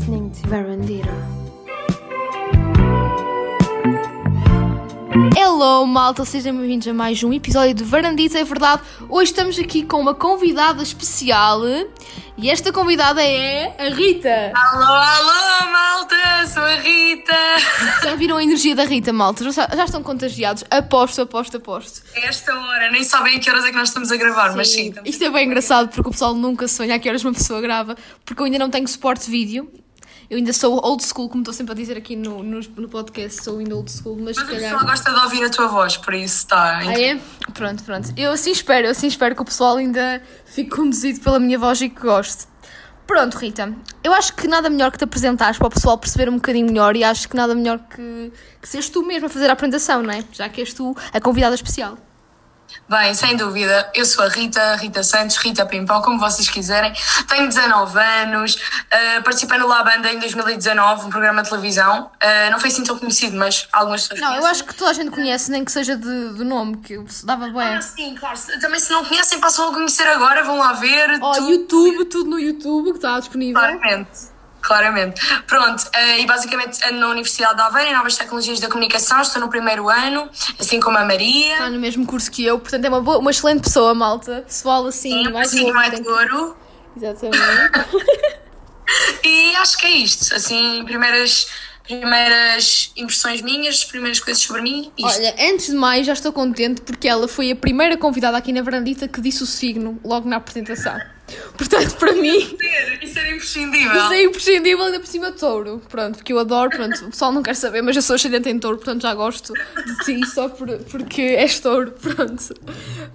listening to Verandira. Hello, malta, sejam bem-vindos a mais um episódio de Varandita. É verdade, hoje estamos aqui com uma convidada especial e esta convidada é a Rita. Alô, alô, malta, sou a Rita. Já viram a energia da Rita, malta? Já, já estão contagiados? Aposto, aposto, aposto. A esta hora, nem sabem a que horas é que nós estamos a gravar, mas sim. Isto é bem engraçado porque o pessoal nunca sonha a que horas uma pessoa grava, porque eu ainda não tenho suporte de vídeo. Eu ainda sou old school, como estou sempre a dizer aqui no, no, no podcast, sou ainda old school, mas, Mas se o calhar. pessoal gosta de ouvir a tua voz, por isso está. Ah, é? Pronto, pronto. Eu assim espero, eu assim espero que o pessoal ainda fique conduzido pela minha voz e que goste. Pronto, Rita. Eu acho que nada melhor que te apresentares para o pessoal perceber um bocadinho melhor e acho que nada melhor que, que seres tu mesmo a fazer a apresentação, não é? Já que és tu a convidada especial. Bem, sem dúvida, eu sou a Rita, Rita Santos, Rita Pimpão, como vocês quiserem. Tenho 19 anos, uh, participei no La Banda em 2019, um programa de televisão. Uh, não foi assim tão conhecido, mas algumas pessoas Não, eu conhecem. acho que toda a gente conhece, nem que seja de, do nome, que eu dava bem. Ah, sim, claro. Também se não conhecem, passam a conhecer agora, vão lá ver. Ó, tudo. YouTube, tudo no YouTube que está disponível. Claramente. Claramente. Pronto, eh, e basicamente ando na Universidade de Aveiro, em Novas Tecnologias da Comunicação, estou no primeiro ano, assim como a Maria. Está no mesmo curso que eu, portanto é uma, boa, uma excelente pessoa, malta. Pessoal assim, Sim, mais assim, novo. mais de que- ouro. Exatamente. E acho que é isto. Assim, primeiras, primeiras impressões minhas, primeiras coisas sobre mim. Isto. Olha, antes de mais, já estou contente porque ela foi a primeira convidada aqui na Verandita que disse o signo logo na apresentação. Portanto, para mim, Isso era imprescindível. isso é imprescindível ainda por cima touro. Pronto, porque eu adoro, pronto, o pessoal não quer saber, mas eu sou ascendente em touro, portanto já gosto de ti só por, porque és touro, pronto.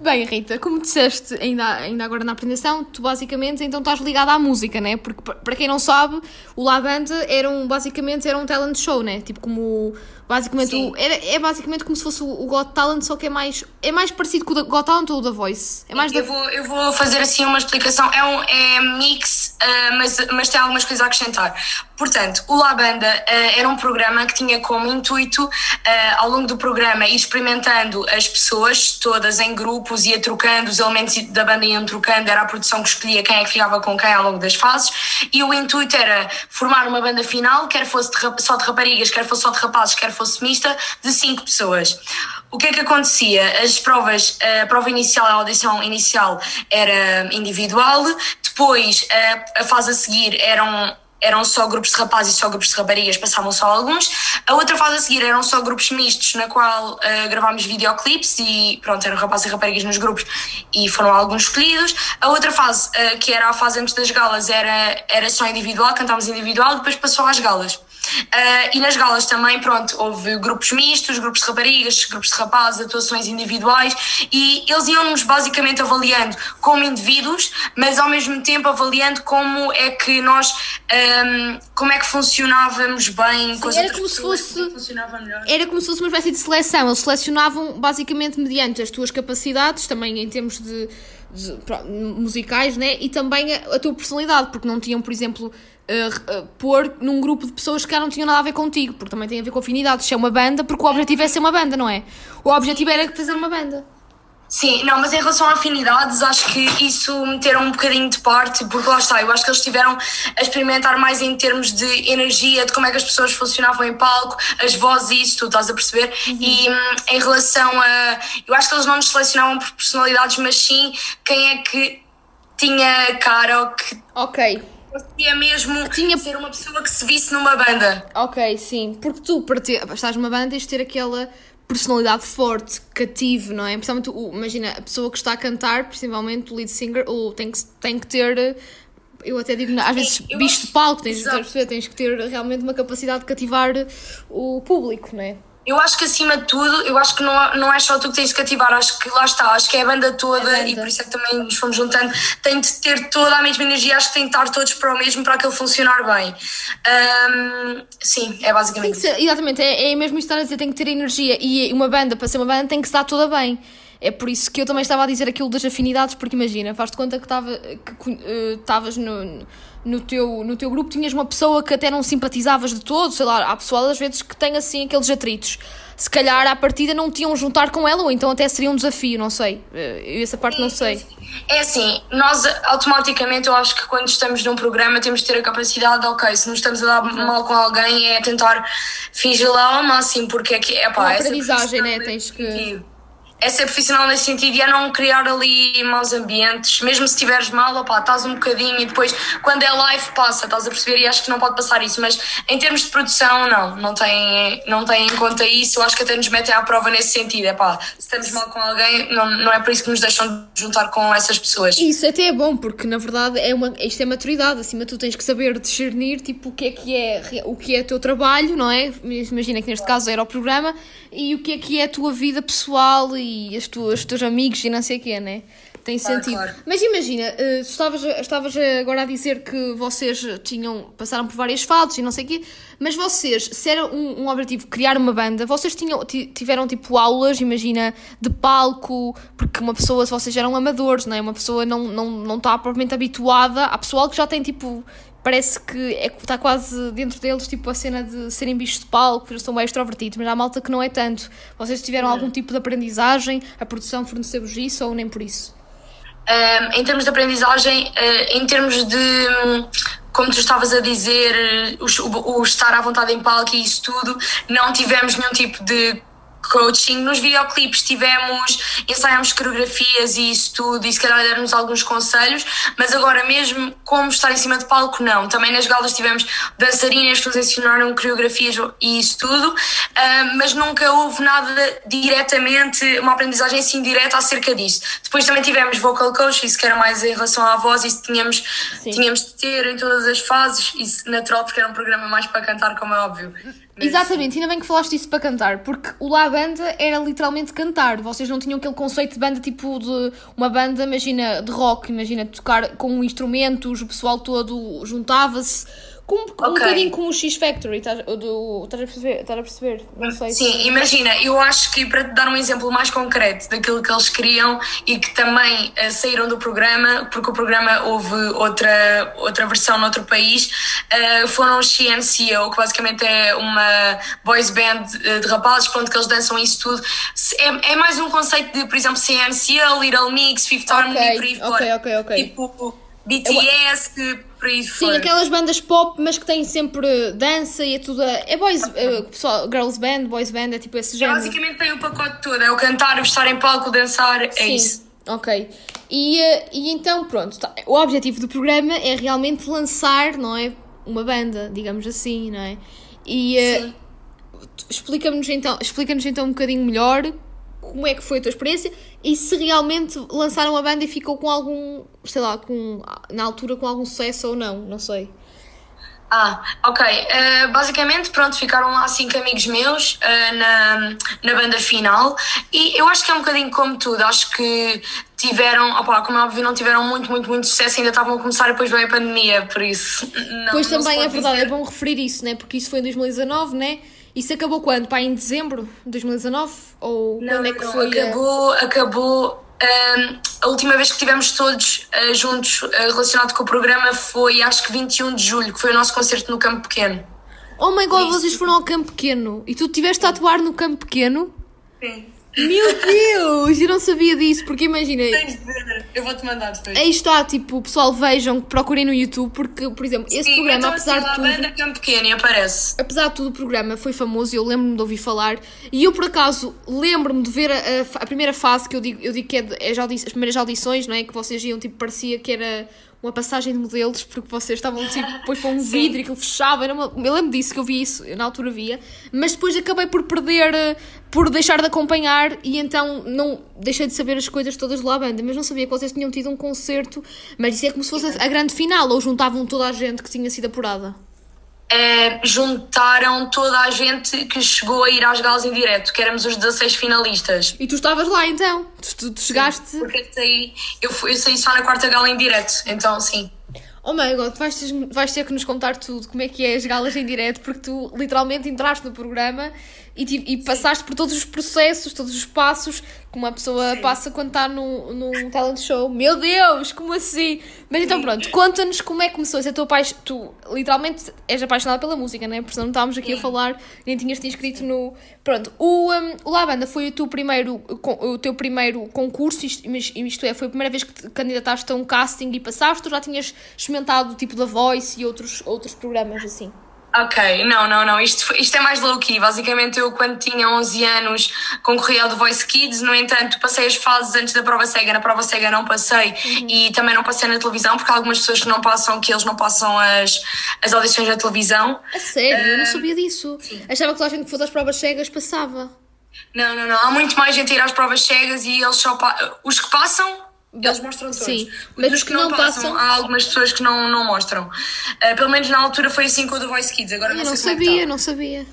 Bem, Rita, como disseste ainda, ainda agora na apresentação, tu basicamente então estás ligada à música, né? Porque pa- para quem não sabe, o La Banda era um, basicamente era um talent show, né? Tipo como basicamente o, era, é basicamente como se fosse o, o Got Talent, só que é mais é mais parecido com o da- Got Talent ou o da Voice. É mais da, Eu vou, eu vou fazer assim uma explicação. É um é mix, ah, mas, mas tem algumas coisas a acrescentar. Portanto, o La Banda ah, era um programa que tinha como intuito, ah, ao longo do programa, ir experimentando as pessoas todas em grupos, ia trocando, os elementos da banda iam trocando, era a produção que escolhia quem é que ficava com quem ao longo das fases. E o intuito era formar uma banda final, quer fosse de só de raparigas, quer fosse só de rapazes, quer fosse mista, de cinco pessoas. O que é que acontecia? As provas, a prova inicial, a audição inicial era individual, depois a, a fase a seguir eram eram só grupos de rapazes e só grupos de raparigas, passavam só alguns. A outra fase a seguir eram só grupos mistos, na qual eh, gravámos videoclipes e pronto, eram rapazes e raparigas nos grupos e foram alguns escolhidos. A outra fase, eh, que era a fase antes das galas, era, era só individual, cantávamos individual, depois passou às galas. Uh, e nas galas também, pronto, houve grupos mistos, grupos de raparigas, grupos de rapazes, atuações individuais e eles iam-nos basicamente avaliando como indivíduos, mas ao mesmo tempo avaliando como é que nós, um, como é que funcionávamos bem com as era como se pessoas, fosse- como funcionava melhor. era como se fosse uma espécie de seleção. Eles selecionavam basicamente mediante as tuas capacidades, também em termos de, musicais, né? E também a, a tua personalidade, porque não tinham, por exemplo, eh, eh, pôr num grupo de pessoas que não tinham nada a ver contigo, porque também tem a ver com afinidades. Se é uma banda, porque o objetivo é ser uma banda, não é? O objetivo era fazer uma banda. Sim, não, mas em relação a afinidades, acho que isso meteram um bocadinho de parte, porque lá está, eu acho que eles estiveram a experimentar mais em termos de energia, de como é que as pessoas funcionavam em palco, as vozes, isso, tu estás a perceber? E hum, em relação a. Eu acho que eles não nos selecionavam por personalidades, mas sim quem é que tinha cara ou que Ok, conseguia mesmo tinha- ser uma pessoa que se visse numa banda. ok, sim. Porque tu, para, ter, estás numa banda, tens de ter aquela personalidade forte, cativo, não é? Principalmente, o, imagina, a pessoa que está a cantar, principalmente o lead singer, ou tem que, tem que ter. Eu até digo, às vezes, eu bicho acho- de palco, tens, a perceber? tens que ter realmente uma capacidade de cativar o público, não é? Eu acho que acima de tudo, eu acho que não, não é só tu que tens de cativar, acho que lá está, acho que é a banda toda A banda. e por isso é que também nos fomos juntando, tem de ter toda a mesma energia, acho que tem de estar todos para o mesmo para aquilo funcionar bem. Ahm, sim, é basicamente ser, exatamente, é, é mesmo isso estar a dizer, tem que ter energia e uma banda, para ser uma banda, tem que se dar toda bem. É por isso que eu também estava a dizer aquilo das afinidades, porque imagina, faz-te conta que estava que uh, estavas no, no, teu, no teu grupo, tinhas uma pessoa que até não simpatizavas de todo, sei lá, há pessoal às vezes que tem assim aqueles atritos. Se calhar à partida não tinham juntar com ela, ou então até seria um desafio, não sei. Uh, essa parte não sei. É assim, nós automaticamente eu acho que quando estamos num programa temos de ter a capacidade de, ok, se não estamos a dar uhum. mal com alguém é tentar fingir lá ao máximo, porque é que é pá, Uma aprendizagem, né? Tens que é ser profissional nesse sentido e é não criar ali maus ambientes, mesmo se estiveres mal, opá, estás um bocadinho e depois quando é live passa, estás a perceber? E acho que não pode passar isso, mas em termos de produção não, não tem, não tem em conta isso, eu acho que até nos metem à prova nesse sentido, é pá, se estamos mal com alguém, não, não é por isso que nos deixam juntar com essas pessoas. Isso até é bom, porque na verdade é uma, isto é maturidade, acima tu tens que saber discernir tipo o que é que é, o que é teu trabalho, não é? Imagina que neste caso era o programa e o que é que é a tua vida pessoal e as tuas, os teus amigos e não sei o quê, né? Tem claro, sentido. Claro. Mas imagina, uh, estavas, estavas agora a dizer que vocês tinham, passaram por várias fases e não sei o quê, mas vocês, se era um, um objetivo criar uma banda, vocês tinham, tiveram tipo aulas, imagina, de palco, porque uma pessoa, se vocês eram amadores, não é? Uma pessoa não, não, não está propriamente habituada, há pessoal que já tem tipo parece que é, está quase dentro deles tipo a cena de serem bichos de palco, eles são bem extrovertidos, mas há malta que não é tanto. Vocês tiveram algum tipo de aprendizagem? A produção forneceu-vos isso ou nem por isso? Um, em termos de aprendizagem, uh, em termos de como tu estavas a dizer, o, o, estar à vontade em palco e isso tudo, não tivemos nenhum tipo de coaching. Nos videoclipes tivemos, ensaiámos coreografias e isso tudo, e se calhar demos alguns conselhos, mas agora mesmo como estar em cima de palco, não. Também nas galas tivemos dançarinas que nos ensinaram coreografias e isso tudo, uh, mas nunca houve nada diretamente, uma aprendizagem assim direta acerca disso. Depois também tivemos vocal coach, isso que era mais em relação à voz, isso tínhamos, tínhamos de ter em todas as fases, isso natural, porque era um programa mais para cantar, como é óbvio. Exatamente, ainda bem que falaste isso para cantar, porque o La Banda era literalmente cantar. Vocês não tinham aquele conceito de banda tipo de uma banda, imagina, de rock, imagina, tocar com instrumentos, o pessoal todo juntava-se com, okay. um bocadinho com o X Factory, estás, do, estás, a perceber, estás a perceber? Não sei. Sim, se... imagina, eu acho que para te dar um exemplo mais concreto daquilo que eles queriam e que também uh, saíram do programa, porque o programa houve outra, outra versão noutro país, uh, foram os CNCO, que basicamente é uma boys band uh, de rapazes, pronto, que eles dançam isso tudo. É, é mais um conceito de, por exemplo, CNCO, Little Mix, Fifth Harmony, okay, por aí fora. Ok, ok, ok. Tipo, BTS, que por aí Sim, aquelas bandas pop, mas que têm sempre dança e é tudo. É boys, é, pessoal, girls band, boys band, é tipo esse género. Basicamente tem o pacote todo: é o cantar, o estar em palco, dançar, é Sim. isso. Ok. E, eh, e então, pronto, tá. o objetivo do programa é realmente lançar, não é? Uma banda, digamos assim, não é? E uh, explica-nos então, explica então um bocadinho melhor como é que foi a tua experiência e se realmente lançaram a banda e ficou com algum, sei lá, com, na altura com algum sucesso ou não, não sei. Ah, ok. Uh, basicamente, pronto, ficaram lá cinco amigos meus uh, na, na banda final e eu acho que é um bocadinho como tudo. Acho que tiveram, opa, como é óbvio, não tiveram muito, muito, muito sucesso, ainda estavam a começar e depois veio a pandemia, por isso. Não, pois também é verdade, dizer. é bom referir isso, né? Porque isso foi em 2019, né? Isso acabou quando? Pá, em dezembro de 2019? Ou não, quando é que não, foi? Acabou, a... acabou. Um, a última vez que estivemos todos uh, juntos uh, relacionado com o programa foi acho que 21 de julho, que foi o nosso concerto no Campo Pequeno. Oh my god, vocês foram ao Campo Pequeno e tu estiveste a atuar no Campo Pequeno? Sim. Meu Deus, eu não sabia disso, porque imagina. Tens de ver, eu vou-te mandar depois. Aí está, tipo, pessoal, vejam, procurem no YouTube, porque, por exemplo, esse Sim, programa, apesar de tudo. banda Campo Pequeno aparece. Apesar de tudo, o programa foi famoso e eu lembro-me de ouvir falar. E eu, por acaso, lembro-me de ver a, a, a, primeira fase, que eu digo, eu digo que é, de, é as primeiras audições, não é? Que vocês iam, tipo, parecia que era uma passagem de modelos, porque vocês estavam tipo, depois para um vidro e aquilo fechava. Era uma... Eu lembro disso que eu vi isso, eu na altura via, mas depois acabei por perder, eh, por deixar de acompanhar e então não deixei de saber as coisas todas de lá banda, mas não sabia que vocês tinham tido um concerto, mas isso é como se fosse a grande final, ou juntavam toda a gente que tinha sido apurada. Uh, juntaram toda a gente que chegou a ir às galas em direto, que éramos os 16 finalistas. E tu estavas lá então? Tu, tu chegaste. Sim, porque eu saí, eu, fui, eu saí só na quarta gala em direto, então sim. Oh my god, vais ter, vais ter que nos contar tudo, como é que é as galas em direto, porque tu literalmente entraste no programa e, e passaste por todos os processos, todos os passos que uma pessoa Sim. passa quando está num, num talent show. Meu Deus, como assim? Mas então pronto, conta-nos como é que começou a ser tua paixão. Tu literalmente és apaixonada pela música, né? Porque não estávamos aqui Sim. a falar, nem tinhas te inscrito no. Pronto, o, um, o Lavanda foi o teu primeiro, o teu primeiro concurso, isto, isto é, foi a primeira vez que te candidataste a um casting e passaste, ou já tinhas experimentado tipo da Voice e outros, outros programas assim? Ok, não, não, não. Isto, isto é mais low-key. Basicamente, eu, quando tinha 11 anos, concorri ao The Voice Kids. No entanto, passei as fases antes da prova cega. Na prova cega não passei uhum. e também não passei na televisão, porque há algumas pessoas que não passam, que eles não passam as, as audições na televisão. A sério? Uh, eu não sabia disso. Sim. Achava que toda a gente que fosse às provas cegas passava. Não, não, não. Há muito mais gente a ir às provas cegas e eles só. Os que passam eles mostram todos. Sim, mas os que, não, não passam, passam, há algumas pessoas que não, não mostram. Uh, pelo menos na altura foi assim com o The Voice Kids. Agora Eu não, não sei sabia, é não sabia.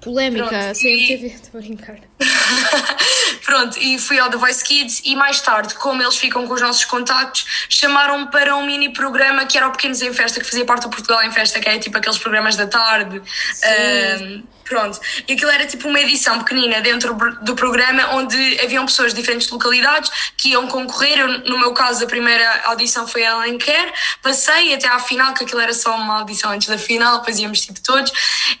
Polémica, Pronto, CMTV, estou a brincar. Pronto, e fui ao The Voice Kids e mais tarde, como eles ficam com os nossos contactos, chamaram-me para um mini programa que era o Pequenos em Festa, que fazia parte do Portugal em Festa, que é tipo aqueles programas da tarde. Sim. Uh, Pronto. E aquilo era tipo uma edição pequenina dentro do programa onde haviam pessoas de diferentes localidades que iam concorrer. Eu, no meu caso, a primeira audição foi a Alenquer. Passei até à final, que aquilo era só uma audição antes da final, depois íamos tipo todos.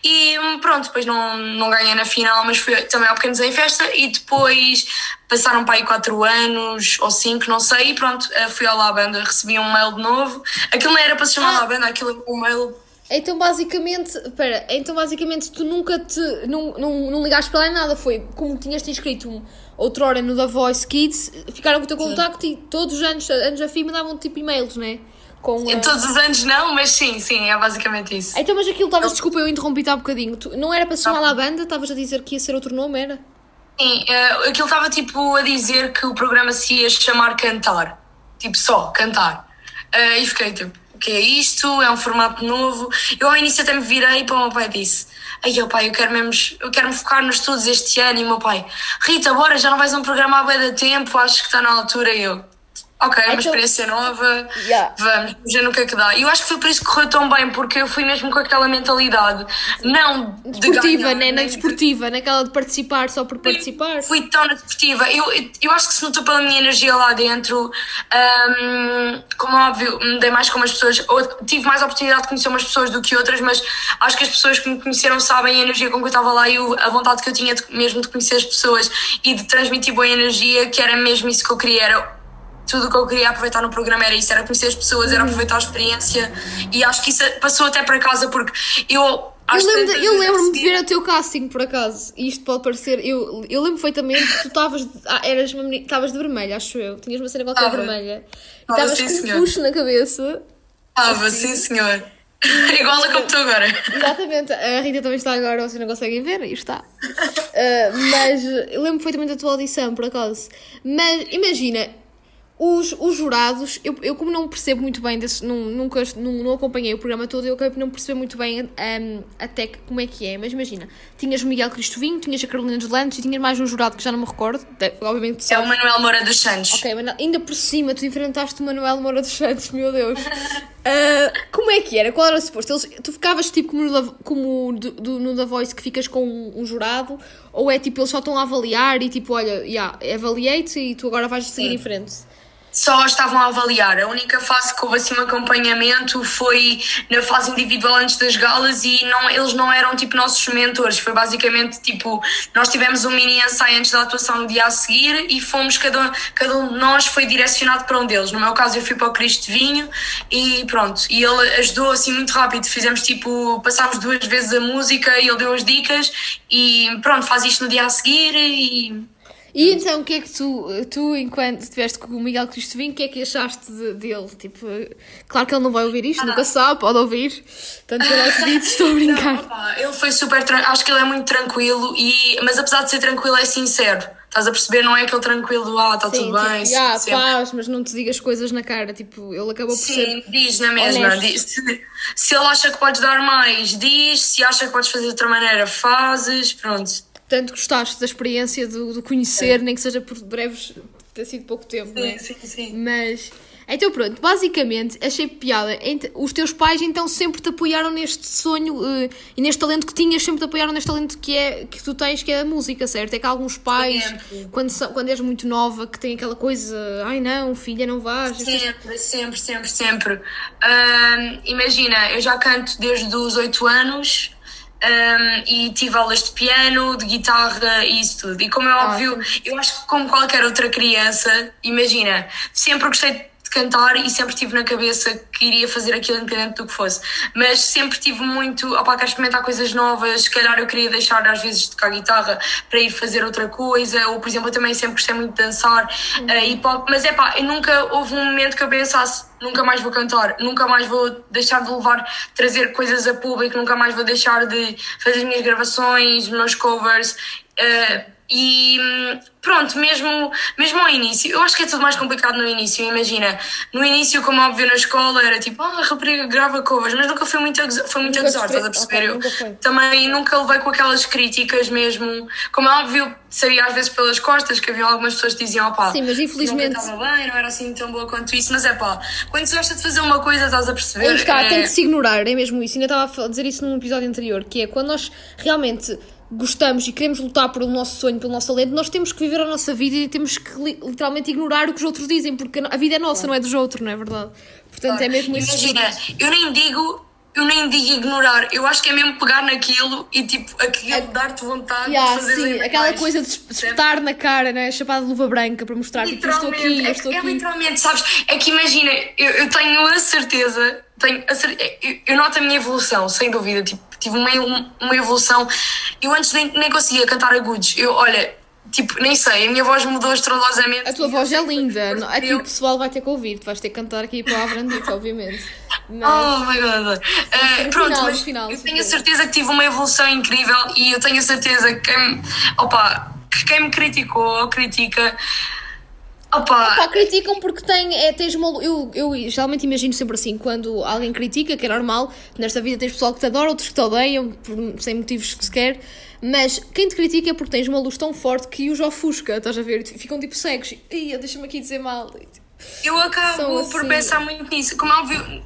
E pronto, depois não, não ganhei na final, mas fui também ao Pequenos em Festa e depois passaram para aí 4 anos ou 5, não sei, e pronto, eh, fui ao La Banda, recebi um mail de novo. Aquilo não era para se chamar ah. La Banda, aquilo era um mail então basicamente, espera, então basicamente tu nunca te, não, não, não ligaste para lá em nada, foi como tinhas te inscrito um, outrora no The Voice Kids, ficaram com o teu contacto e todos os anos, anos a fim mandavam tipo e-mails, né? Com, uh... Todos os anos não, mas sim, sim, é basicamente isso. Então, mas aquilo estavas, desculpa, eu interrompi-te há bocadinho, tu, não era para se chamar lá a banda, estavas a dizer que ia ser outro nome, era? Sim, uh, aquilo estava tipo a dizer que o programa se ia chamar Cantar, tipo só, cantar. Uh, e fiquei tipo o que é isto? É um formato novo. Eu ao início até me virei para o meu pai e disse: Ai, meu pai, eu quero, mesmo, eu quero me focar nos estudos este ano. E o meu pai: Rita, bora, já não vais um programa há bem da tempo, acho que está na altura. Eu: Ok, é uma experiência nova, yeah. vamos, ver no que é que dá. E eu acho que foi por isso que correu tão bem, porque eu fui mesmo com aquela mentalidade, não desportiva, de né? Na desportiva, naquela de participar só por participar. Fui, fui tão na desportiva. Eu, eu acho que se notou pela minha energia lá dentro, um, como óbvio, me dei mais com as pessoas, tive mais oportunidade de conhecer umas pessoas do que outras, mas acho que as pessoas que me conheceram sabem a energia com que eu estava lá e a vontade que eu tinha de, mesmo de conhecer as pessoas e de transmitir boa energia, que era mesmo isso que eu queria. Era tudo o que eu queria aproveitar no programa era isso, era conhecer as pessoas, era aproveitar a experiência e acho que isso passou até para casa porque eu eu lembro-me eu lembro de ver o teu casting, por acaso, e isto pode parecer. Eu, eu lembro perfeitamente que tu estavas ah, eras estavas de vermelho, acho eu. Tinhas uma cena qualquer Tava. vermelha. Estavas com um puxo na cabeça. Estava, assim. sim, senhor. Igual a como estou agora. Exatamente, a Rita também está agora, vocês não conseguem ver, aí está. Uh, mas eu lembro perfeitamente da tua audição, por acaso. Mas imagina, os, os jurados, eu, eu como não percebo muito bem desse, não, nunca não, não acompanhei o programa todo, eu acabei por não perceber muito bem um, até que, como é que é. Mas imagina, tinhas o Miguel Cristovinho, tinhas a Carolina dos Landes e tinhas mais um jurado que já não me recordo. Obviamente, é o Manuel Moura dos Santos. Ok, mas ainda por cima tu enfrentaste o Manuel Moura dos Santos, meu Deus. Uh, como é que era? Qual era o suposto? Eles, tu ficavas tipo como, no, como do, do, no The Voice que ficas com um, um, jurado? Ou é tipo eles só estão a avaliar e tipo, olha, yeah, avaliei-te e tu agora vais seguir Sim. em frente? Só estavam a avaliar. A única fase que houve assim um acompanhamento foi na fase individual antes das galas e não, eles não eram tipo nossos mentores. Foi basicamente tipo, nós tivemos um mini ensaio antes da atuação no dia a seguir e fomos, cada, cada um de nós foi direcionado para um deles. No meu caso eu fui para o Cristo Vinho e pronto. E ele ajudou assim muito rápido. Fizemos tipo, passámos duas vezes a música e ele deu as dicas e pronto, faz isto no dia a seguir e e então, o que é que tu, tu enquanto estiveste com o Miguel Cristovinho, o que é que achaste de, dele? Tipo, claro que ele não vai ouvir isto, ah, nunca sabe, pode ouvir. Tanto que ele acredito, estou a brincar. Não, opa, ele foi super, acho que ele é muito tranquilo, e, mas apesar de ser tranquilo, é sincero. Estás a perceber? Não é aquele tranquilo, ah, está tudo bem. Tipo, ah, paz, mas não te digas coisas na cara. Tipo, ele acabou por sim, ser. diz na mesma. Diz, se, se ele acha que podes dar mais, diz. Se acha que podes fazer de outra maneira, fazes. Pronto tanto gostaste da experiência do, do conhecer, nem que seja por breves, ter sido pouco tempo, sim, não é? Sim, sim. Mas, Então pronto, basicamente achei piada. Os teus pais então sempre te apoiaram neste sonho uh, e neste talento que tinhas, sempre te apoiaram neste talento que, é, que tu tens, que é a música, certo? É que alguns pais, quando, quando és muito nova, que têm aquela coisa, ai não, filha, não vais. Sempre, sempre, sempre, sempre. Uh, imagina, eu já canto desde os 8 anos um, e tive aulas de piano, de guitarra e isso tudo. E como é ah, óbvio, eu acho que como qualquer outra criança, imagina, sempre gostei de cantar e sempre tive na cabeça que iria fazer aquilo independente do que fosse. Mas sempre tive muito, opá, quero experimentar coisas novas, se calhar eu queria deixar às vezes de tocar guitarra para ir fazer outra coisa, ou por exemplo, eu também sempre gostei muito de dançar uhum. uh, hip hop, mas é pá, nunca houve um momento que eu pensasse nunca mais vou cantar, nunca mais vou deixar de levar, trazer coisas a público, nunca mais vou deixar de fazer as minhas gravações, meus covers. Uh, e pronto, mesmo, mesmo ao início, eu acho que é tudo mais complicado no início. Imagina, no início, como óbvio na escola, era tipo, ah, a rapariga grava covers, mas nunca foi muito foi muito a gozar, estás a perceber? Okay, eu também nunca levei com aquelas críticas mesmo. Como é óbvio, sabia às vezes pelas costas que havia algumas pessoas que diziam, opá, Sim, mas infelizmente. Não estava bem, não era assim tão boa quanto isso, mas é pá, quando se gosta de fazer uma coisa, estás a perceber? está, é... tem que se ignorar, é mesmo isso. Ainda estava a dizer isso num episódio anterior, que é quando nós realmente gostamos e queremos lutar pelo nosso sonho, pelo nosso talento, nós temos que viver a nossa vida e temos que literalmente ignorar o que os outros dizem, porque a vida é nossa, não é dos outros, não é verdade? Portanto, é mesmo isso. Imagina, eu nem digo. Nem digo ignorar, eu acho que é mesmo pegar naquilo e tipo, aquilo é, dar-te vontade yeah, de fazer sim, aquela mais. coisa de espetar na cara, né? Chapada de luva branca para mostrar que tipo, estou aqui, é, estou é, aqui. É literalmente, sabes? É que imagina, eu, eu tenho a certeza, tenho a certeza, eu, eu noto a minha evolução, sem dúvida, tipo, tive uma, uma evolução. Eu antes nem, nem conseguia cantar agudos. Eu, olha, tipo, nem sei, a minha voz mudou estrondosamente. A tua voz é linda. Aqui o pessoal vai ter que ouvir. Tu vais ter que cantar aqui para a Brandita, obviamente. Mas... Oh my god. Uh, pronto, final, mas final, eu tenho a certeza que tive uma evolução incrível e eu tenho a certeza que quem, opa, que quem me criticou ou critica Opa. Opa, criticam porque tem, é, tens uma. Eu, eu geralmente imagino sempre assim, quando alguém critica, que é normal, nesta vida tens pessoal que te adora, outros que te odeiam, por, sem motivos que se quer, mas quem te critica é porque tens uma luz tão forte que os ofusca, estás a ver? Ficam tipo cegos. Ia, deixa-me aqui dizer mal. Eu acabo assim. por pensar muito nisso. Como é óbvio,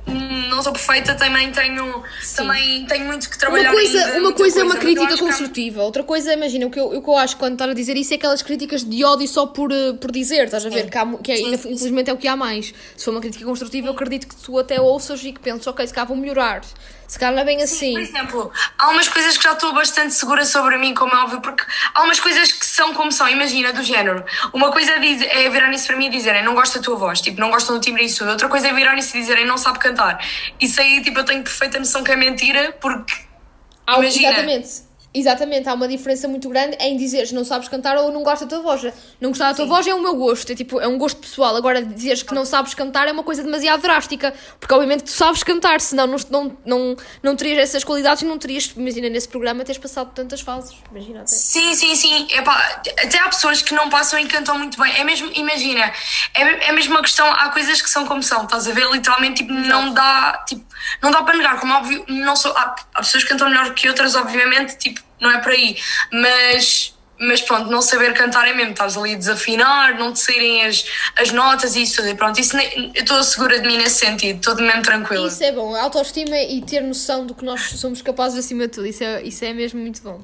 não sou perfeita, também tenho, também tenho muito que trabalhar. Uma coisa, ainda, uma coisa é uma crítica construtiva, outra coisa, imagina, o que, eu, o que eu acho quando estás a dizer isso é aquelas críticas de ódio só por, eh, por dizer, estás a ver? Que, há, que é, infelizmente é o que há mais. Se for uma crítica construtiva, eu acredito que tu até ouças e que penses, ok, se cá vou melhorar. Se calhar não é bem assim. Por exemplo, há umas coisas que já estou bastante segura sobre mim, como é óbvio, porque há umas coisas que são como são, imagina, do género. Uma coisa é, é virar isso para mim e dizerem não gosto da tua voz, tipo, não gostam do timbre e isso. Outra coisa é virar isso e dizerem não sabe cantar. Isso aí, tipo, eu tenho perfeita noção que é mentira, porque. Ah, imagina, exatamente Exatamente, há uma diferença muito grande em dizeres não sabes cantar ou não gostas da tua voz. Não gostar da tua Sim. voz é o meu gosto, é tipo, é um gosto pessoal. Agora, dizeres que não sabes cantar é uma coisa demasiado drástica, porque obviamente tu sabes cantar, senão não, não, não, não terias essas qualidades e não terias, imagina, nesse programa teres passado tantas fases. Imagina até. Sim, sim, sim. Epá, até há pessoas que não passam e cantam muito bem. É mesmo, imagina, é, é mesmo uma questão, há coisas que são como são, estás a ver? Literalmente, tipo, não dá, tipo, não dá para negar, como óbvio, não sou, há, há pessoas que cantam melhor que outras, obviamente, tipo, não é por aí. Mas, mas pronto, não saber cantar é mesmo, estás ali a desafinar, não te saírem as, as notas e isso tudo. E pronto, isso eu estou segura de mim nesse sentido, estou de mesmo tranquila. Isso é bom, autoestima e ter noção do que nós somos capazes acima de tudo, isso é, isso é mesmo muito bom.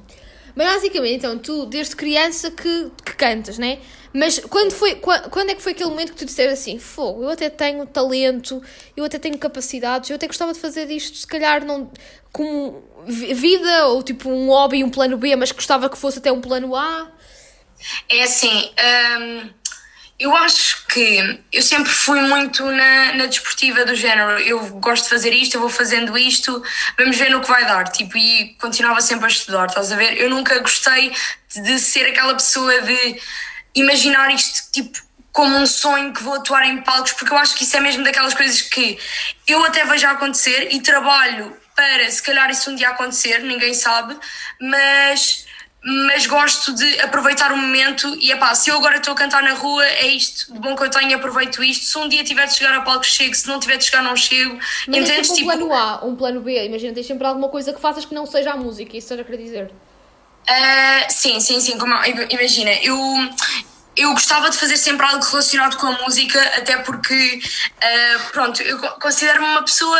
Mas basicamente, então, tu desde criança que, que cantas, né? Mas quando, foi, quando, é que foi aquele momento que tu disseste assim: fogo, eu até tenho talento, eu até tenho capacidades, eu até gostava de fazer isto, se calhar não como vida ou tipo um hobby, um plano B, mas gostava que fosse até um plano A? É assim, hum, eu acho que eu sempre fui muito na, na desportiva do género. Eu gosto de fazer isto, eu vou fazendo isto, vamos ver no que vai dar. Tipo, e continuava sempre a estudar, estás a ver? Eu nunca gostei de ser aquela pessoa de imaginar isto, tipo, como um sonho que vou atuar em palcos, porque eu acho que isso é mesmo daquelas coisas que eu até vejo acontecer e trabalho para se calhar isso um dia acontecer, ninguém sabe, mas mas gosto de aproveitar o momento e é pá, se eu agora estou a cantar na rua, é isto, de bom que eu tenho, aproveito isto. Se um dia tiver de chegar a palco, chego, se não tiver de chegar, não chego. Mas Entendes? É tipo um plano A, um plano B, imagina, tens sempre alguma coisa que faças que não seja a música, isso estás a querer dizer? Uh, sim, sim, sim, como, imagina, eu eu gostava de fazer sempre algo relacionado com a música, até porque, uh, pronto, eu considero-me uma pessoa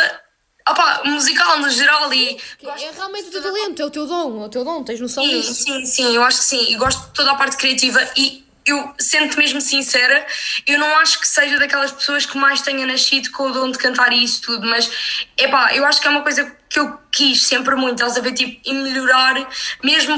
opa, musical no geral e. É realmente o teu talento, é o teu dom, é o teu dom, tens noção sim, disso. Sim, sim, eu acho que sim, e gosto de toda a parte criativa e eu, sendo mesmo sincera, eu não acho que seja daquelas pessoas que mais tenha nascido com o dom de cantar e isso tudo, mas epá, eu acho que é uma coisa que eu quis sempre muito, estás a ver, tipo, e melhorar, mesmo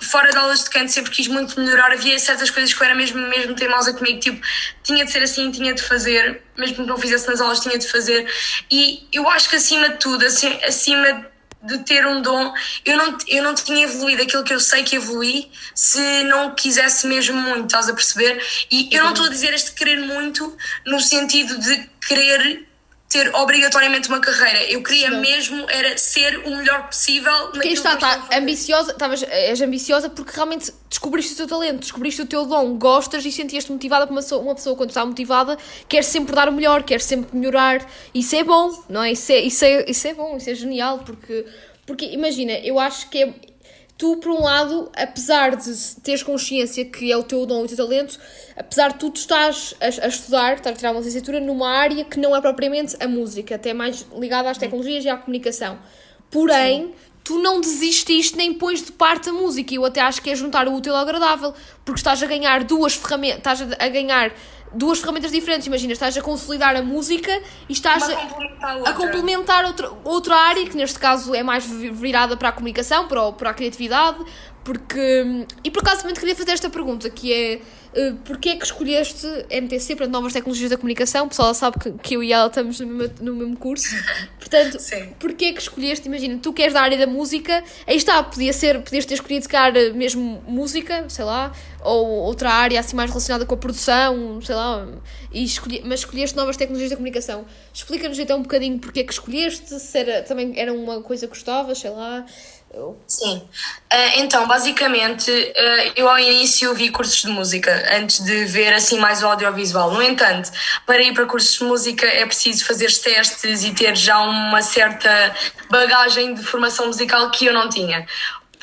fora de aulas de canto, sempre quis muito melhorar. Havia certas coisas que eu era mesmo, mesmo teimosa comigo, tipo, tinha de ser assim, tinha de fazer, mesmo que não fizesse nas aulas, tinha de fazer. E eu acho que acima de tudo, assim, acima de ter um dom, eu não, eu não tinha evoluído aquilo que eu sei que evolui se não quisesse mesmo muito, estás a perceber? E eu não estou a dizer este querer muito no sentido de querer ter obrigatoriamente uma carreira. Eu queria mesmo era ser o melhor possível porque está, tá, ambiciosa, estavas, és ambiciosa porque realmente descobriste o teu talento, descobriste o teu dom, gostas e sentias-te motivada por uma, uma pessoa quando está motivada, quer sempre dar o melhor, quer sempre melhorar. Isso é bom, não é? Isso é, isso é, isso é bom, isso é genial, porque, porque imagina, eu acho que é tu, por um lado, apesar de teres consciência que é o teu dom e o teu talento, apesar de tu, estás a, a estudar, estás a tirar uma licenciatura numa área que não é propriamente a música, até mais ligada às tecnologias e à comunicação. Porém, Sim. tu não desististe nem pões de parte a música. E eu até acho que é juntar o útil ao agradável, porque estás a ganhar duas ferramentas, estás a ganhar duas ferramentas diferentes. Imagina, estás a consolidar a música e estás a, complementar, a complementar outra, outra área, que neste caso é mais virada para a comunicação, para, para a criatividade. Porque. E por acaso também te queria fazer esta pergunta, que é uh, porquê é que escolheste MTC, para Novas Tecnologias da Comunicação? O pessoal sabe que, que eu e ela estamos no mesmo, no mesmo curso. Portanto, Sim. porquê é que escolheste? Imagina, tu queres da área da música, aí está, podia ser, podias ter escolhido, se calhar, mesmo música, sei lá, ou outra área assim mais relacionada com a produção, sei lá, e escolhi, mas escolheste novas tecnologias da comunicação. Explica-nos então um bocadinho porque é que escolheste, se era, também era uma coisa que gostavas, sei lá. Sim, uh, então basicamente uh, eu ao início vi cursos de música antes de ver assim mais o audiovisual. No entanto, para ir para cursos de música é preciso fazer testes e ter já uma certa bagagem de formação musical que eu não tinha.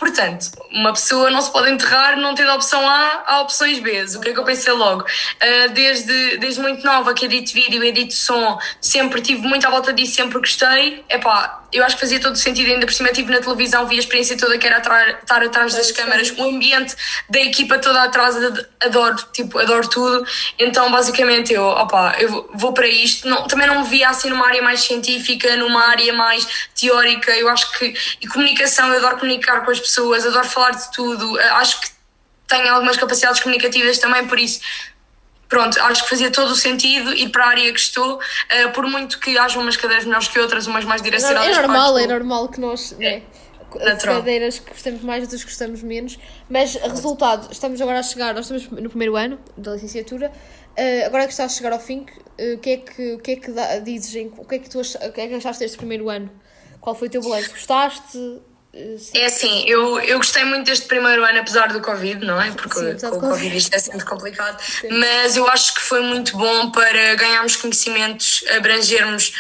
Portanto, uma pessoa não se pode enterrar não tendo a opção A, há opções B. O que é que eu pensei logo? Uh, desde, desde muito nova que edito vídeo, edito som, sempre tive muito à volta disso, sempre gostei. Epá, eu acho que fazia todo o sentido, ainda por cima estive na televisão, vi a experiência toda que era estar atrás das câmaras, o ambiente da equipa toda atrás, adoro, tipo, adoro tudo. Então, basicamente, eu, opa, eu vou para isto. Não, também não me via assim numa área mais científica, numa área mais teórica. Eu acho que, e comunicação, eu adoro comunicar com as pessoas, adoro falar de tudo. Acho que tenho algumas capacidades comunicativas também, por isso pronto, acho que fazia todo o sentido ir para a área que estou, uh, por muito que haja umas cadeiras melhores que outras, umas mais direcionadas. É normal, é normal que nós. Né, cadeiras que gostamos mais, outras que gostamos menos, mas resultado, estamos agora a chegar, nós estamos no primeiro ano da licenciatura, uh, agora que está a chegar ao fim, uh, o que é que, o que, é que dá, dizes, o que é que tu ach, o que é que achaste deste primeiro ano? Qual foi o teu balanço? Gostaste? É assim, eu, eu gostei muito deste primeiro ano, apesar do Covid, não é? Porque Sim, com o Covid isto é sempre complicado. Sim. Mas eu acho que foi muito bom para ganharmos conhecimentos, abrangermos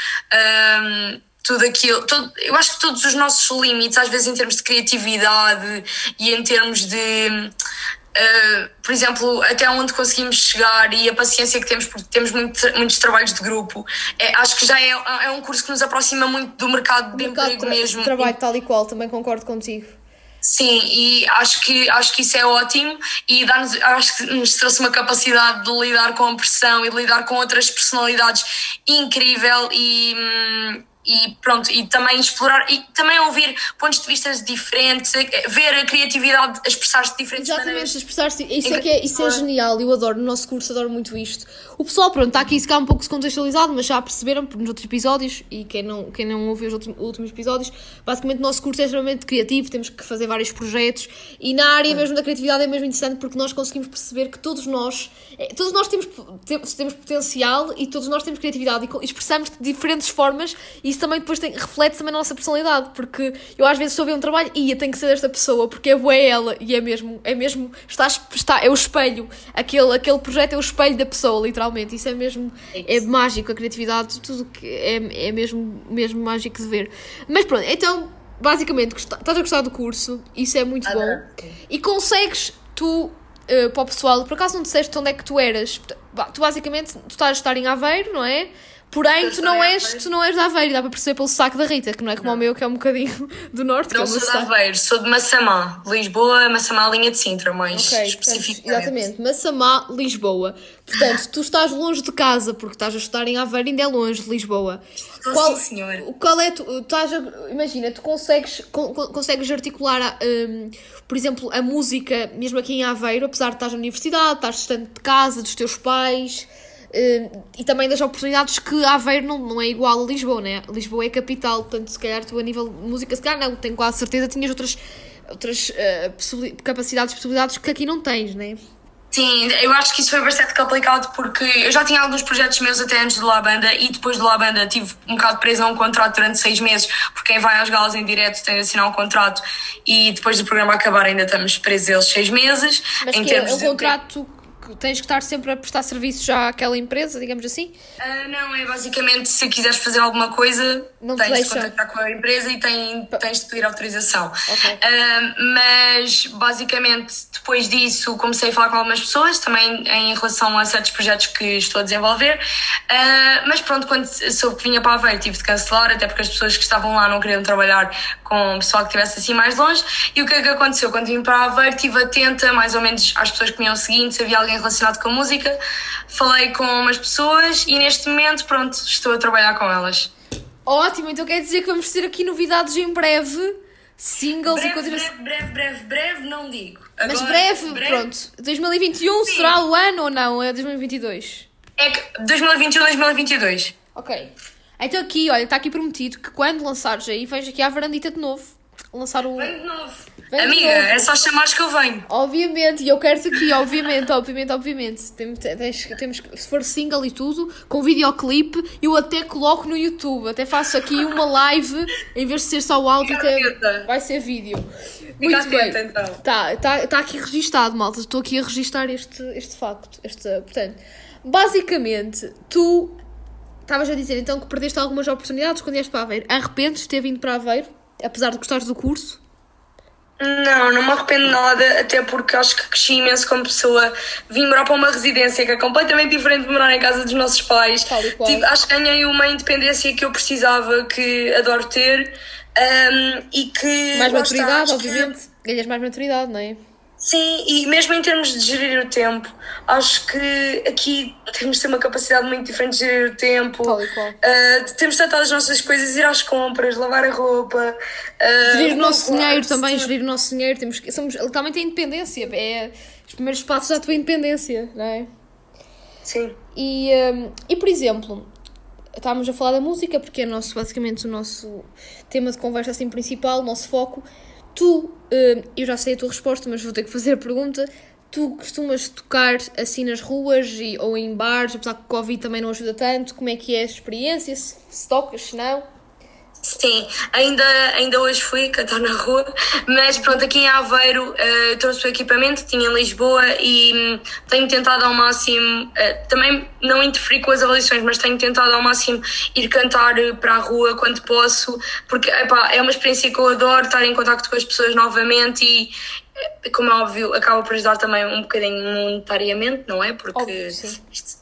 um, tudo aquilo. Todo, eu acho que todos os nossos limites, às vezes em termos de criatividade e em termos de Uh, por exemplo, até onde conseguimos chegar e a paciência que temos, porque temos muito, muitos trabalhos de grupo, é, acho que já é, é, um curso que nos aproxima muito do mercado de mercado emprego tra mesmo. Trabalho tal e qual, também concordo contigo. Sim, e acho que, acho que isso é ótimo e dá-nos, acho que nos trouxe uma capacidade de lidar com a pressão e de lidar com outras personalidades incrível e. E pronto, e também explorar e também ouvir pontos de vista diferentes, ver a criatividade expressar-se de diferentes Exatamente, expressar-se. Isso, é é, isso é genial, eu adoro, no nosso curso adoro muito isto. O pessoal, pronto, está aqui se calhar um pouco descontextualizado, mas já perceberam nos outros episódios, e quem não, quem não ouviu os outros, últimos episódios, basicamente o nosso curso é extremamente criativo, temos que fazer vários projetos, e na área mesmo da criatividade é mesmo interessante porque nós conseguimos perceber que todos nós, é, todos nós temos, temos, temos potencial e todos nós temos criatividade e expressamos de diferentes formas e isso também depois tem, reflete também na nossa personalidade, porque eu às vezes estou a ver um trabalho e tem que ser desta pessoa, porque é boa ela, e é mesmo, é mesmo, está, está, é o espelho, aquele, aquele projeto é o espelho da pessoa, literalmente, isso é mesmo, é, é mágico, a criatividade, tudo que é, é mesmo, mesmo mágico de ver. Mas pronto, então, basicamente, estás a gostar do curso, isso é muito bom, e consegues tu uh, para o pessoal, por acaso não disseste onde é que tu eras? Tu basicamente, tu estás a estar em Aveiro, não é? Porém, tu não, és, tu não és de Aveiro, dá para perceber pelo saco da Rita, que não é como não. o meu, que é um bocadinho do norte. Não é sou de Aveiro, sou de Massamá, Lisboa, Massamá, linha de Sintra, mais okay, especificamente. Portanto, exatamente, Massamá, Lisboa. Portanto, tu estás longe de casa, porque estás a estudar em Aveiro, ainda é longe de Lisboa. Qual, sim, senhor. Qual é, tu, estás a, imagina, tu consegues, con, consegues articular, um, por exemplo, a música, mesmo aqui em Aveiro, apesar de estás na universidade, estás distante de casa, dos teus pais Uh, e também das oportunidades que Aveiro não, não é igual a Lisboa, né? Lisboa é capital, portanto, se calhar tu a nível de música, se calhar não, tenho quase certeza tinhas outras, outras uh, capacidades, possibilidades que aqui não tens, né? Sim, eu acho que isso foi bastante complicado porque eu já tinha alguns projetos meus até antes de La Banda e depois de La Banda tive um bocado preso a um contrato durante seis meses, porque quem vai às galas em direto tem de assinar um contrato e depois do programa acabar ainda estamos presos eles seis meses. Mas em que termos é um de... contrato tens que estar sempre a prestar serviços já àquela empresa, digamos assim? Uh, não, é basicamente se quiseres fazer alguma coisa, não tens de contactar com a empresa e tem, tens de pedir autorização. Okay. Uh, mas basicamente depois disso comecei a falar com algumas pessoas também em relação a certos projetos que estou a desenvolver. Uh, mas pronto, quando soube que vinha para Aveiro tive de cancelar, até porque as pessoas que estavam lá não queriam trabalhar com o pessoal que estivesse assim mais longe. E o que é que aconteceu? Quando vim para Aveiro, estive atenta mais ou menos às pessoas que me iam seguindo, se havia alguém relacionado com a música. Falei com umas pessoas e neste momento, pronto, estou a trabalhar com elas. Ótimo, então quer dizer que vamos ter aqui novidades em breve, singles breve, e coisas breve, breve, breve, breve, não digo. Agora, Mas breve, breve, pronto. 2021 Sim. será o ano ou não? É 2022? É que 2021, 2022. Ok. Então aqui, olha, está aqui prometido que quando lançares aí, vejo aqui à varandita de novo. Lançar o. Vem de novo. Amiga, é só chamares que eu venho. Obviamente, e eu quero-te aqui, obviamente, obviamente, obviamente. Temos, temos, se for single e tudo, com videoclipe, eu até coloco no YouTube. Até faço aqui uma live, em vez de ser só o áudio, até vai ser vídeo. Fica Muito atenta, bem. então. Tá, tá, tá aqui registado, malta. Estou aqui a registar este, este facto. Este, portanto, basicamente, tu estavas a dizer então que perdeste algumas oportunidades quando vieste para Aveiro. Arrependes de ter vindo para Aveiro, apesar de gostares do curso? Não, não me arrependo nada, até porque acho que cresci imenso como pessoa. Vim morar para uma residência que é completamente diferente de morar em casa dos nossos pais. Tive, acho que ganhei uma independência que eu precisava, que adoro ter. Um, e que. Mais maturidade, obviamente. Que... Ganhas mais maturidade, não é? Sim, e mesmo em termos de gerir o tempo, acho que aqui temos de ter uma capacidade muito diferente de gerir o tempo. Qual. Uh, temos de tratar as nossas coisas, ir às compras, lavar a roupa. Uh, gerir o nosso dinheiro também, gerir o nosso dinheiro. Temos que, somos, literalmente a independência. É os primeiros passos da tua independência, não é? Sim. E, um, e por exemplo, estávamos a falar da música, porque é nosso, basicamente o nosso tema de conversa assim, principal, o nosso foco. Tu, uh, eu já sei a tua resposta, mas vou ter que fazer a pergunta. Tu costumas tocar assim nas ruas e, ou em bares, apesar que o Covid também não ajuda tanto? Como é que é a experiência? Se, se tocas, se não? Sim, ainda, ainda hoje fui cantar na rua, mas pronto, aqui em Aveiro uh, trouxe o equipamento, tinha em Lisboa e um, tenho tentado ao máximo, uh, também não interferir com as avaliações, mas tenho tentado ao máximo ir cantar para a rua quando posso, porque epá, é uma experiência que eu adoro, estar em contato com as pessoas novamente e, eh, como é óbvio, acaba por ajudar também um bocadinho monetariamente, não é? Porque óbvio, isto,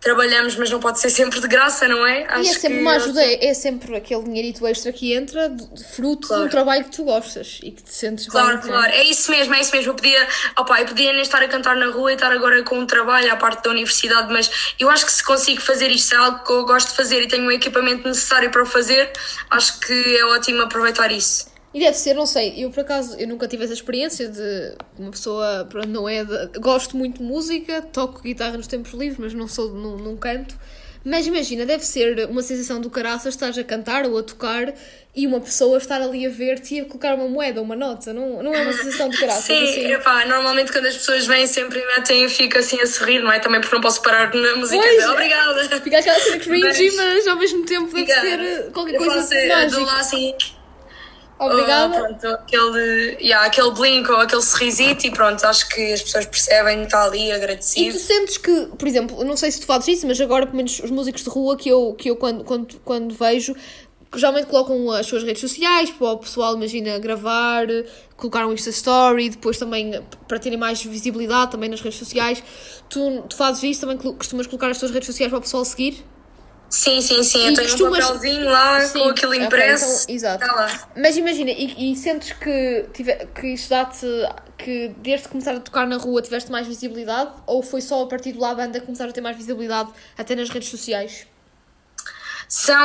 trabalhamos, mas não pode ser sempre de graça, não é? Acho e é sempre uma ajuda, é sempre aquele dinheirito extra que entra de fruto claro. um trabalho que tu gostas e que te sentes claro, bem. Claro, claro, é isso mesmo, é isso mesmo. Eu podia, opa, eu podia nem estar a cantar na rua e estar agora com um trabalho à parte da universidade, mas eu acho que se consigo fazer isto, é algo que eu gosto de fazer e tenho o equipamento necessário para o fazer, acho que é ótimo aproveitar isso. E deve ser, não sei, eu por acaso eu nunca tive essa experiência de uma pessoa, pronto, não é de, gosto muito de música, toco guitarra nos tempos livres, mas não sou, não, não canto. Mas imagina, deve ser uma sensação do caraças estás a cantar ou a tocar e uma pessoa estar ali a ver-te e a colocar uma moeda, uma nota, não, não é uma sensação de caraças? Sim, assim. epá, normalmente quando as pessoas vêm sempre metem e fico assim a sorrir, não é? Também porque não posso parar na música pois, de obrigada. Fica aquela cena cringy, mas, mas ao mesmo tempo deve ser qualquer coisa eu faço, mágica. lá assim Obrigada. Uh, pronto, aquele, yeah, aquele blink ou aquele sorrisito e pronto, acho que as pessoas percebem que está ali agradecido. E tu sentes que, por exemplo, não sei se tu fazes isso, mas agora pelo menos os músicos de rua que eu, que eu quando, quando, quando vejo geralmente colocam as suas redes sociais para o pessoal, imagina, gravar, colocar um Insta Story, depois também para terem mais visibilidade também nas redes sociais. Tu, tu fazes isso, também costumas colocar as tuas redes sociais para o pessoal seguir? Sim, sim, sim. Eu tenho costumas... um papelzinho lá sim, com aquilo impresso. Okay, então, exato. Tá Mas imagina, e, e, sentes que, tive, que isto dá-te. que desde começar a tocar na rua tiveste mais visibilidade? Ou foi só a partir de lá banda começar a ter mais visibilidade até nas redes sociais? São.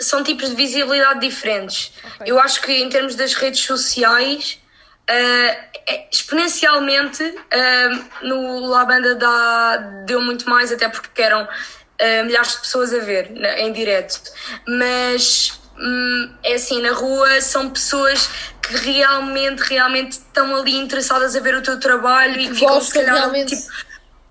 são tipos de visibilidade diferentes. Okay. Eu acho que em termos das redes sociais. Uh, exponencialmente uh, no La Banda dá, deu muito mais, até porque eram uh, milhares de pessoas a ver né, em direto. Mas hum, é assim, na rua são pessoas que realmente, realmente estão ali interessadas a ver o teu trabalho e que ficam se calhar realmente... tipo,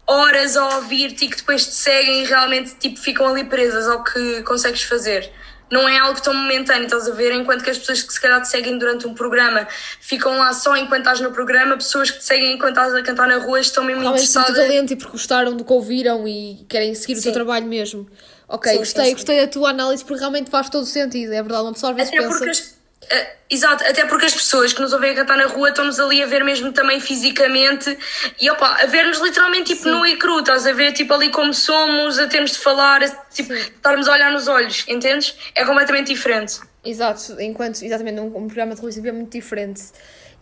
horas a ouvir-te e que depois te seguem e realmente tipo, ficam ali presas ao que consegues fazer não é algo tão momentâneo, estás a ver? Enquanto que as pessoas que se calhar te seguem durante um programa ficam lá só enquanto estás no programa, pessoas que te seguem enquanto estás a cantar na rua estão mesmo Realmente interessadas. Talento e porque gostaram do que ouviram e querem seguir Sim. o teu trabalho mesmo. Ok, sim, gostei, sim, gostei da tua análise porque realmente faz todo o sentido, é verdade, uma pessoa às vezes Até pensa... Uh, exato, até porque as pessoas que nos ouvem a cantar na rua estão-nos ali a ver mesmo também fisicamente e opa, a ver-nos literalmente tipo nu e cru, estás a ver tipo ali como somos, a termos de falar, a, tipo, estarmos a olhar nos olhos, entendes? É completamente diferente. Exato, enquanto exatamente um, um programa de televisão é muito diferente.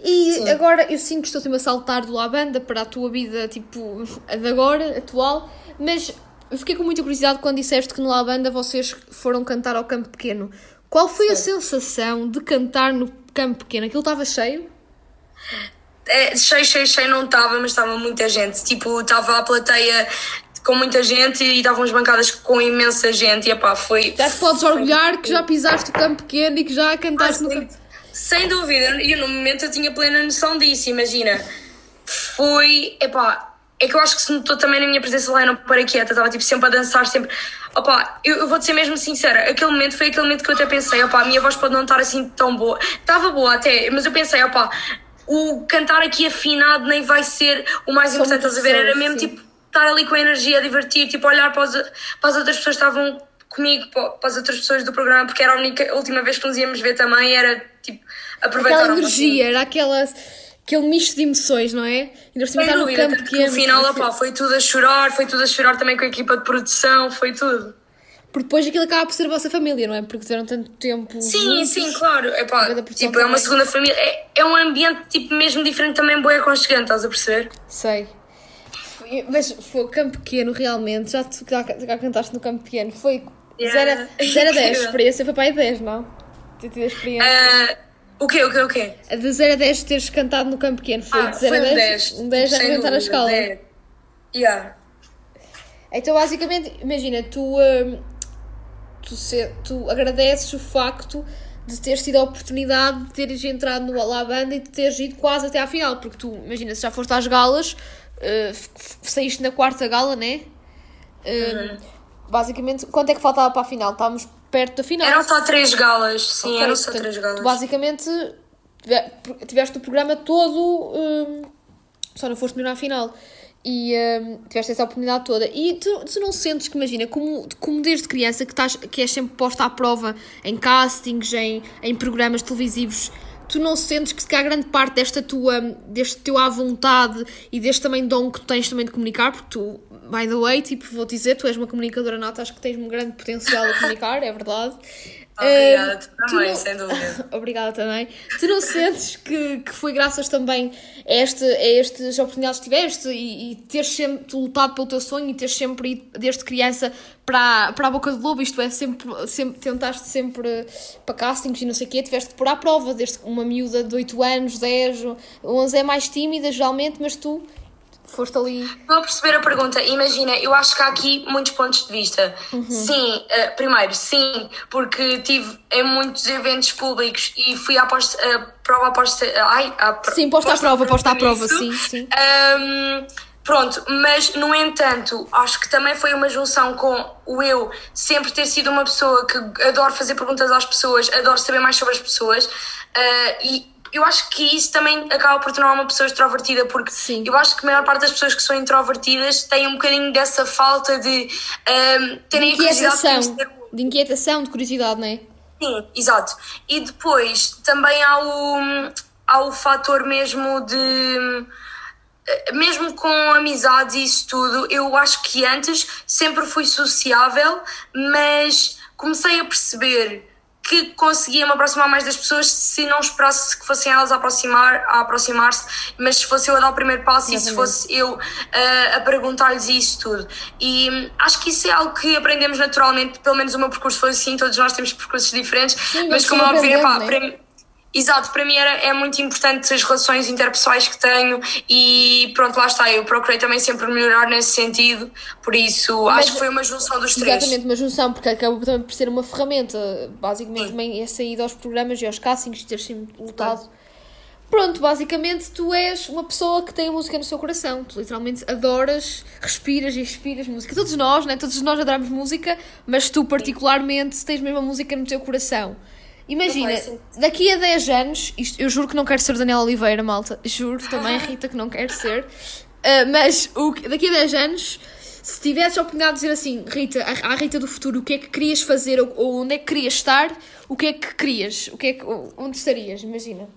E Sim. agora eu sinto que estou sempre a saltar do La Banda para a tua vida, tipo, de agora, atual, mas eu fiquei com muita curiosidade quando disseste que no La Banda vocês foram cantar ao campo pequeno. Qual foi a sensação de cantar no campo pequeno? Aquilo estava cheio? É, cheio, cheio, cheio não estava, mas estava muita gente. Tipo, estava a plateia com muita gente e estavam as bancadas com imensa gente e epá, foi... Já te podes orgulhar que já pisaste o campo pequeno e que já cantaste ah, no campo... Sem dúvida, e no momento eu tinha plena noção disso, imagina. Foi, epá, é que eu acho que se notou também na minha presença lá, eu não parei quieta, estava tipo sempre a dançar, sempre. Opa, eu, eu vou-te ser mesmo sincera, aquele momento foi aquele momento que eu até pensei, opa, a minha voz pode não estar assim tão boa. Estava boa até, mas eu pensei, opa, o cantar aqui afinado nem vai ser o mais importante, estás a ver? Era mesmo sim. tipo estar ali com a energia, a divertir, tipo olhar para, os, para as outras pessoas que estavam comigo, para as outras pessoas do programa, porque era a única a última vez que nos íamos ver também, era tipo aproveitar Aquela energia, era aquela aquele misto de emoções, não é? Ainda por cima no campo que é. No final, opa, foi tudo a chorar, foi tudo a chorar também com a equipa de produção, foi tudo. Porque depois aquilo acaba por ser a vossa família, não é? Porque tiveram tanto tempo. Sim, juntos, sim, claro. Epá, tipo, é uma segunda família. É, é um ambiente tipo, mesmo diferente também, boa aconchegante, estás a perceber? Sei. Mas foi campo pequeno, realmente. Já, tu, já, já cantaste no campo pequeno. Foi 0 yeah. a 10. Experiência foi para aí 10, não? Tu tive experiência. Uh, o quê, o quê, o quê? De 0 a 10 teres cantado no campo pequeno. Foi ah, de 0 a 10? 10. Um 10 a arrebentar a escala. 10. Yeah. Então, basicamente, imagina, tu, uh, tu, se, tu agradeces o facto de teres tido a oportunidade de teres entrado no La Banda e de teres ido quase até à final, porque tu, imagina, se já foste às galas, uh, saíste na quarta gala, né? Uh, uhum. Basicamente, quanto é que faltava para a final? Estávamos perto da final. Eram só três galas, sim, okay, eram só três galas. Basicamente, tiveste o programa todo, um, só não foste melhor à final. E um, tiveste essa oportunidade toda. E tu, tu não sentes que, imagina, como, como desde criança que, estás, que és sempre posta à prova em castings, em, em programas televisivos, tu não sentes que se calhar grande parte desta tua, deste teu à vontade e deste também dom que tu tens também de comunicar, porque tu by the way, tipo, vou dizer, tu és uma comunicadora nata, acho que tens um grande potencial a comunicar, é verdade. Obrigada, uh, também, não... sem dúvida. Obrigada também. Tu não sentes que, que foi graças também a, este, a estas oportunidades que tiveste e, e teres sempre lutado pelo teu sonho e teres sempre ido desde criança para, para a boca do lobo, isto é, sempre, sempre tentaste sempre para castings e não sei o quê, tiveste que pôr à prova, desde uma miúda de 8 anos, 10, 11 é mais tímida geralmente, mas tu foste ali. Estou a perceber a pergunta. Imagina, eu acho que há aqui muitos pontos de vista. Uhum. Sim, uh, primeiro, sim, porque tive em muitos eventos públicos e fui à posta, uh, prova após. Uh, ai, à, sim, posta à prova, posta à prova, sim, sim. Um, pronto, mas no entanto, acho que também foi uma junção com o eu sempre ter sido uma pessoa que adoro fazer perguntas às pessoas, adoro saber mais sobre as pessoas uh, e eu acho que isso também acaba por tornar uma pessoa extrovertida, porque Sim. eu acho que a maior parte das pessoas que são introvertidas têm um bocadinho dessa falta de um, terem a curiosidade de De inquietação, de curiosidade, não é? Sim, exato. E depois também há o, há o fator mesmo de. Mesmo com amizades e isso tudo, eu acho que antes sempre fui sociável, mas comecei a perceber que conseguia me aproximar mais das pessoas se não esperasse que fossem elas a aproximar a aproximar-se, mas se fosse eu a dar o primeiro passo e se fosse eu uh, a perguntar-lhes isso tudo. E hum, acho que isso é algo que aprendemos naturalmente, pelo menos o meu percurso foi assim, todos nós temos percursos diferentes, Sim, mas como óbvio, pá, né? para mim- Exato, para mim era, é muito importante as relações interpessoais que tenho e pronto, lá está, eu procurei também sempre melhorar nesse sentido, por isso Mas- acho que foi uma junção dos três. Exatamente, uma junção, porque acaba também por ser uma ferramenta. Basicamente, também é sair aos programas e aos castings, ter sempre lutado. Pronto, basicamente tu és uma pessoa que tem a música no seu coração. Tu literalmente adoras, respiras e expiras música. Todos nós, né? Todos nós adoramos música, mas tu particularmente tens mesmo a música no teu coração. Imagina, daqui a 10 anos, isto, eu juro que não quero ser Daniela Oliveira, malta. Juro também, Rita, que não quero ser. Ah, mas o, daqui a 10 anos, se tivesses a oportunidade de dizer assim, Rita, à à Rita do futuro, o que é que querias fazer ou, ou onde é que querias estar, o que é que querias? O que é que, onde estarias? Imagina.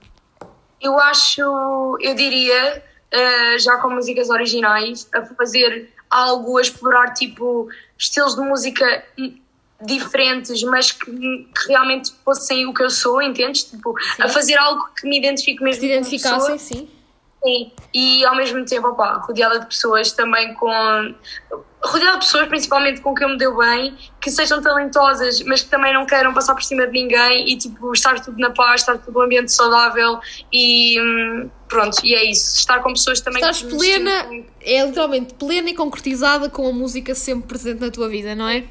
Eu acho, eu diria, eh, já com músicas originais, a fazer algo, a explorar tipo estilos de música diferentes, mas que, que realmente fossem o que eu sou, entendes? Tipo, a fazer algo que me identifique mesmo Te como identificassem, sim. Sim, e ao mesmo tempo, opá, rodeada de pessoas também com. rodeada de pessoas principalmente com quem eu me deu bem, que sejam talentosas, mas que também não queiram passar por cima de ninguém e tipo, estar tudo na paz, estar tudo num ambiente saudável e hum, pronto, e é isso. Estar com pessoas também Estás que plena, é literalmente plena e concretizada com a música sempre presente na tua vida, não é?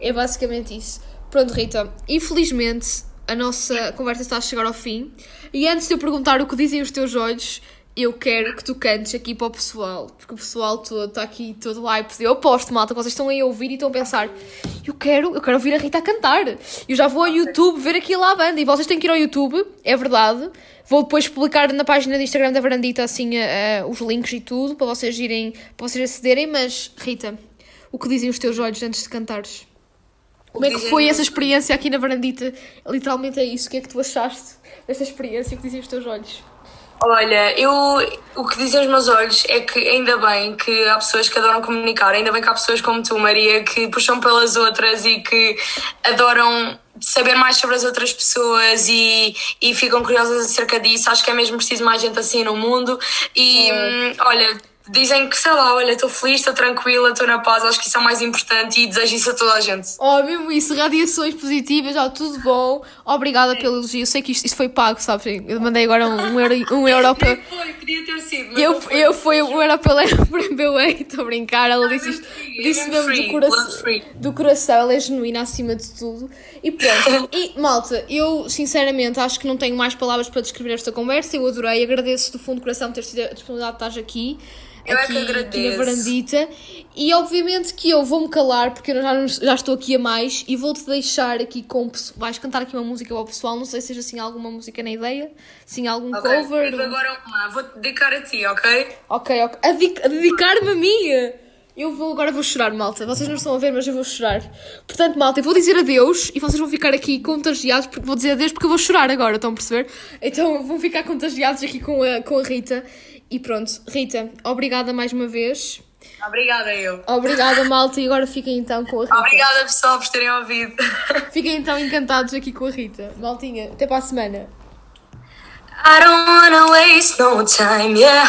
É basicamente isso. Pronto, Rita, infelizmente a nossa conversa está a chegar ao fim. E antes de eu perguntar o que dizem os teus olhos, eu quero que tu cantes aqui para o pessoal, porque o pessoal todo está aqui todo hype. Eu aposto, malta, que vocês estão aí a ouvir e estão a pensar: eu quero, eu quero ouvir a Rita a cantar. Eu já vou ao YouTube ver aquilo à banda. E vocês têm que ir ao YouTube, é verdade. Vou depois publicar na página do Instagram da Varandita assim eh, os links e tudo para vocês irem, para vocês acederem. Mas, Rita, o que dizem os teus olhos antes de cantares? Como é que foi essa experiência aqui na Varandita? Literalmente é isso. O que é que tu achaste desta experiência? O que dizem os teus olhos? Olha, eu o que dizem os meus olhos é que ainda bem que há pessoas que adoram comunicar, ainda bem que há pessoas como tu, Maria, que puxam pelas outras e que adoram saber mais sobre as outras pessoas e, e ficam curiosas acerca disso. Acho que é mesmo preciso mais gente assim no mundo. E hum, olha, dizem que sei lá, olha, estou feliz, estou tranquila, estou na paz, acho que isso é o mais importante e desejo isso a toda a gente. Oh, mesmo isso, radiações positivas, ó, tudo bom. Obrigada pelo elogio. Eu sei que isto, isto foi pago, sabes? Eu mandei agora um, um euro, um euro para. Foi, podia ter sido. Eu, eu fui um euro para para BUA, estou a brincar. Ela disse isto, disse mesmo do coração, do coração, ela é genuína acima de tudo. E pronto. E malta, eu sinceramente acho que não tenho mais palavras para descrever esta conversa. Eu adorei, agradeço do fundo do coração ter tido a disponibilidade de estar aqui. Eu é aqui, que aqui na varandita. E obviamente que eu vou-me calar porque eu já, não- já estou aqui a mais e vou-te deixar aqui com. Vais cantar aqui uma música para o pessoal, não sei se seja assim alguma música na ideia, sim algum Ok, cover. eu Agora uma, vou-te dedicar a ti, ok? Ok, ok. A, a dedicar-me a mim! Eu vou, agora vou chorar, malta. Vocês não estão a ver, mas eu vou chorar. Portanto, malta, eu vou dizer adeus e vocês vão ficar aqui contagiados, porque vou dizer adeus porque eu vou chorar agora, estão a perceber? Então vão ficar contagiados aqui com a, com a Rita. E pronto, Rita, obrigada mais uma vez. Obrigada, eu. Obrigada, malta, e agora fiquem então com a Rita. Obrigada, pessoal, por terem ouvido. Fiquem então encantados aqui com a Rita. Maltinha, até para a semana. I don't wanna waste no time, yeah.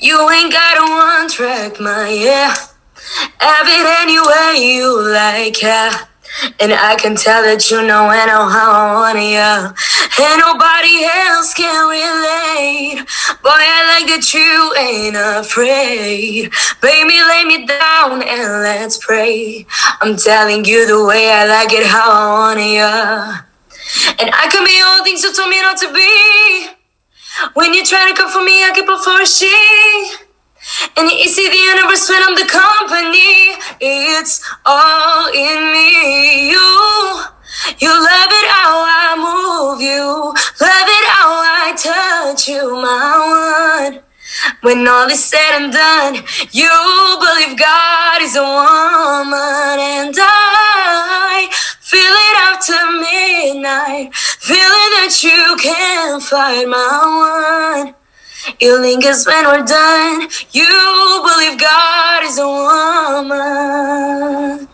You ain't got a one track, my yeah. Have it any way you like, yeah. And I can tell that you know and know how I want yeah. And nobody else can relate. Boy, I like that you ain't afraid. Baby, lay me down and let's pray. I'm telling you the way I like it, how I want yeah. And I can be all things you told me not to be. When you're trying to come for me, I keep on for she. And you see the universe when I'm the company. It's all in me. You, you love it how I move you. Love it how I touch you, my one. When all is said and done, you believe God is a woman, and I feel it after midnight, feeling that you can find my one. It lingers when we're done. You believe God is a woman.